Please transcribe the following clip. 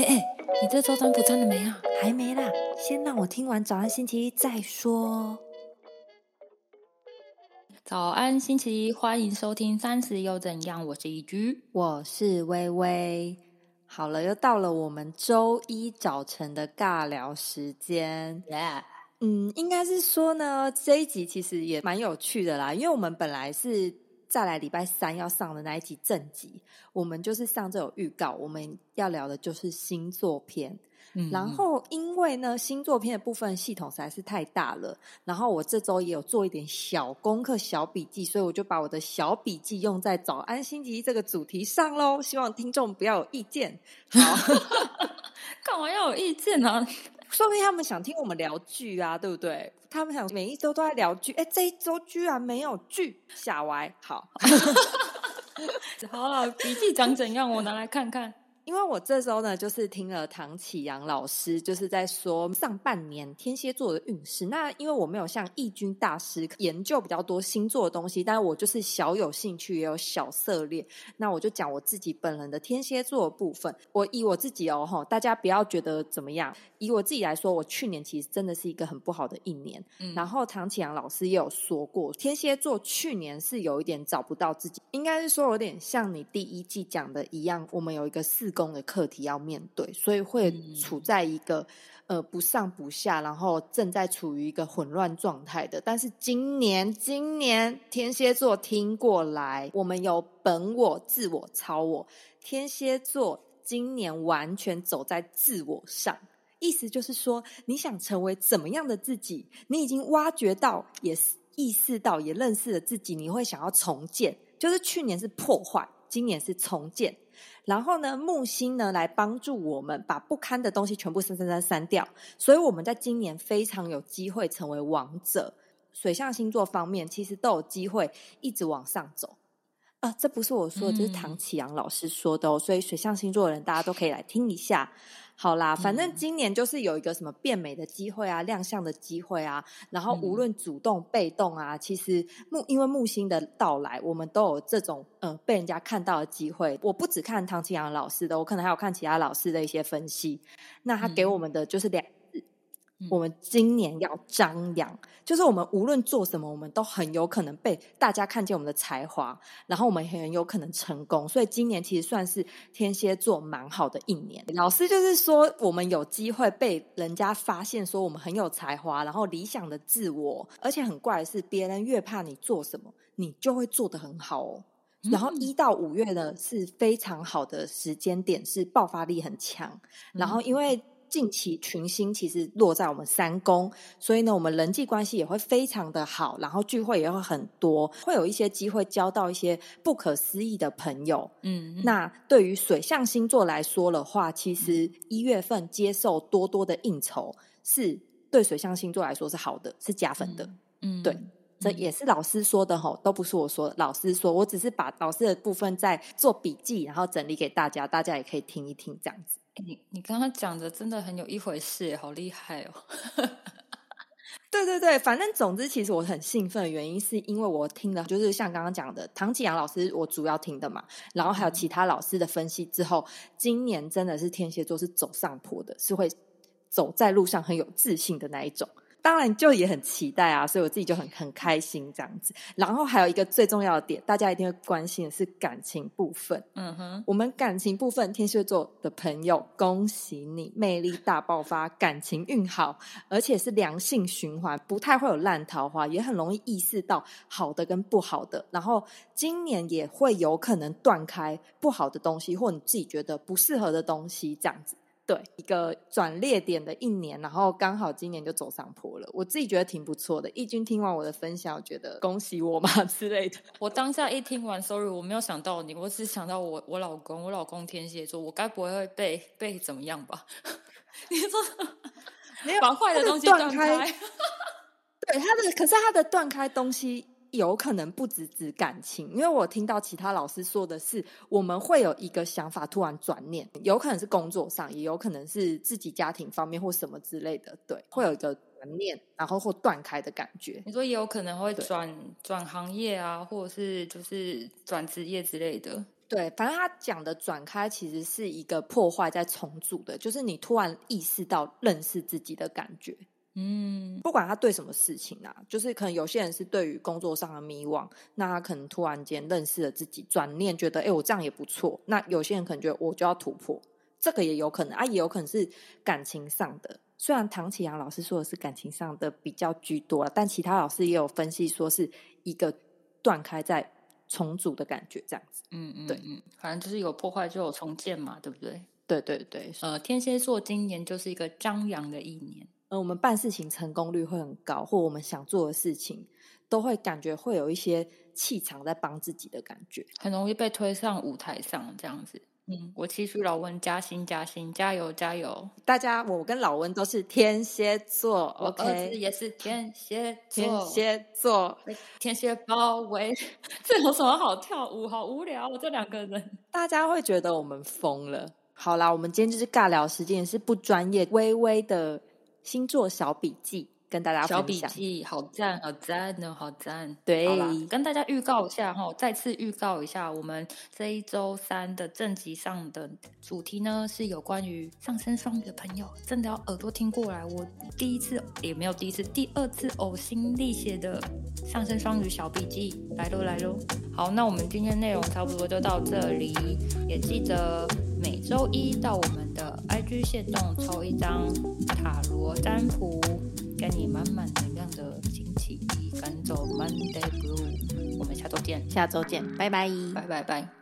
哎哎，你这周占卜占了没啊？还没啦，先让我听完早安星期一再说。早安星期一，欢迎收听三十又怎样？我是一居，我是微微。好了，又到了我们周一早晨的尬聊时间。Yeah，嗯，应该是说呢，这一集其实也蛮有趣的啦，因为我们本来是。再来礼拜三要上的那一集正集，我们就是上这种预告，我们要聊的就是星座篇。然后因为呢，星座篇的部分系统实在是太大了，然后我这周也有做一点小功课、小笔记，所以我就把我的小笔记用在早安星期一这个主题上喽。希望听众不要有意见。好，干嘛要有意见呢？说明他们想听我们聊剧啊，对不对？他们想每一周都在聊剧，哎，这一周居然没有剧，吓歪。好，好了，笔记长怎样？我拿来看看。因为我这周呢，就是听了唐启阳老师，就是在说上半年天蝎座的运势。那因为我没有像易军大师研究比较多星座的东西，但是我就是小有兴趣，也有小涉猎。那我就讲我自己本人的天蝎座的部分。我以我自己哦，哈，大家不要觉得怎么样。以我自己来说，我去年其实真的是一个很不好的一年。嗯然后唐启阳老师也有说过，天蝎座去年是有一点找不到自己，应该是说有点像你第一季讲的一样，我们有一个四。工的课题要面对，所以会处在一个呃不上不下，然后正在处于一个混乱状态的。但是今年，今年天蝎座听过来，我们有本我、自我、超我。天蝎座今年完全走在自我上，意思就是说，你想成为怎么样的自己，你已经挖掘到，也意识到，也认识了自己，你会想要重建。就是去年是破坏，今年是重建。然后呢，木星呢来帮助我们把不堪的东西全部删删删删掉，所以我们在今年非常有机会成为王者。水象星座方面，其实都有机会一直往上走。啊，这不是我说的，这是唐启阳老师说的哦。所以水象星座的人，大家都可以来听一下。好啦，反正今年就是有一个什么变美的机会啊，亮相的机会啊。然后无论主动被动啊，其实木因为木星的到来，我们都有这种呃被人家看到的机会。我不只看唐启阳老师的，我可能还有看其他老师的一些分析。那他给我们的就是两。我们今年要张扬，就是我们无论做什么，我们都很有可能被大家看见我们的才华，然后我们很有可能成功。所以今年其实算是天蝎座蛮好的一年。老师就是说，我们有机会被人家发现，说我们很有才华，然后理想的自我，而且很怪的是，别人越怕你做什么，你就会做得很好哦。然后一到五月呢是非常好的时间点，是爆发力很强。然后因为近期群星其实落在我们三宫，所以呢，我们人际关系也会非常的好，然后聚会也会很多，会有一些机会交到一些不可思议的朋友。嗯，那对于水象星座来说的话，其实一月份接受多多的应酬，是对水象星座来说是好的，是加分的。嗯，对，这也是老师说的吼，都不是我说的，老师说我只是把老师的部分在做笔记，然后整理给大家，大家也可以听一听这样子。你你刚刚讲的真的很有一回事，好厉害哦！对对对，反正总之，其实我很兴奋的原因，是因为我听了，就是像刚刚讲的唐启阳老师，我主要听的嘛，然后还有其他老师的分析之后，今年真的是天蝎座是走上坡的，是会走在路上很有自信的那一种。当然就也很期待啊，所以我自己就很很开心这样子。然后还有一个最重要的点，大家一定会关心的是感情部分。嗯哼，我们感情部分，天蝎座的朋友，恭喜你，魅力大爆发，感情运好，而且是良性循环，不太会有烂桃花，也很容易意识到好的跟不好的。然后今年也会有可能断开不好的东西，或你自己觉得不适合的东西，这样子。对一个转捩点的一年，然后刚好今年就走上坡了，我自己觉得挺不错的。义军听完我的分享，我觉得恭喜我嘛 之类的。我当下一听完，sorry，我没有想到你，我只想到我我老公，我老公天蝎座，我该不会会被被怎么样吧？你说没有把坏的东西断开？对他的，可是他的断开东西。有可能不只指感情，因为我听到其他老师说的是，我们会有一个想法突然转念，有可能是工作上，也有可能是自己家庭方面或什么之类的，对，会有一个转念，然后或断开的感觉。你说也有可能会转转行业啊，或者是就是转职业之类的。对，反正他讲的转开其实是一个破坏在重组的，就是你突然意识到认识自己的感觉。嗯，不管他对什么事情啊，就是可能有些人是对于工作上的迷惘，那他可能突然间认识了自己，转念觉得，哎，我这样也不错。那有些人可能觉得我就要突破，这个也有可能啊，也有可能是感情上的。虽然唐启阳老师说的是感情上的比较居多了，但其他老师也有分析说是一个断开在重组的感觉，这样子。嗯嗯，对嗯，反正就是有破坏就有重建嘛，对不对？对对对，呃，天蝎座今年就是一个张扬的一年。呃，我们办事情成功率会很高，或我们想做的事情，都会感觉会有一些气场在帮自己的感觉。很容易被推上舞台上，这样子。嗯，我期许老温加薪加薪，加油加油！大家，我跟老温都是天蝎座，OK，也是天蝎天，蝎座，天蝎包围，这有什么好跳舞？好无聊哦，这两个人。大家会觉得我们疯了。好啦，我们今天就是尬聊时间，也是不专业，微微的星座小笔记跟大家小笔分享。记好赞，好赞哦，好赞！对跟大家预告一下哈，再次预告一下，我们这一周三的正集上的主题呢，是有关于上升双鱼的朋友，真的要耳朵听过来。我第一次也没有第一次，第二次呕心沥血的上升双鱼小笔记来喽来喽。好，那我们今天内容差不多就到这里，也记得每周一到我们的 IG 线动抽一张塔罗占卜，给你满满能量的星期一，赶走 Monday Blue。我们下周见，下周见，拜拜。拜拜拜。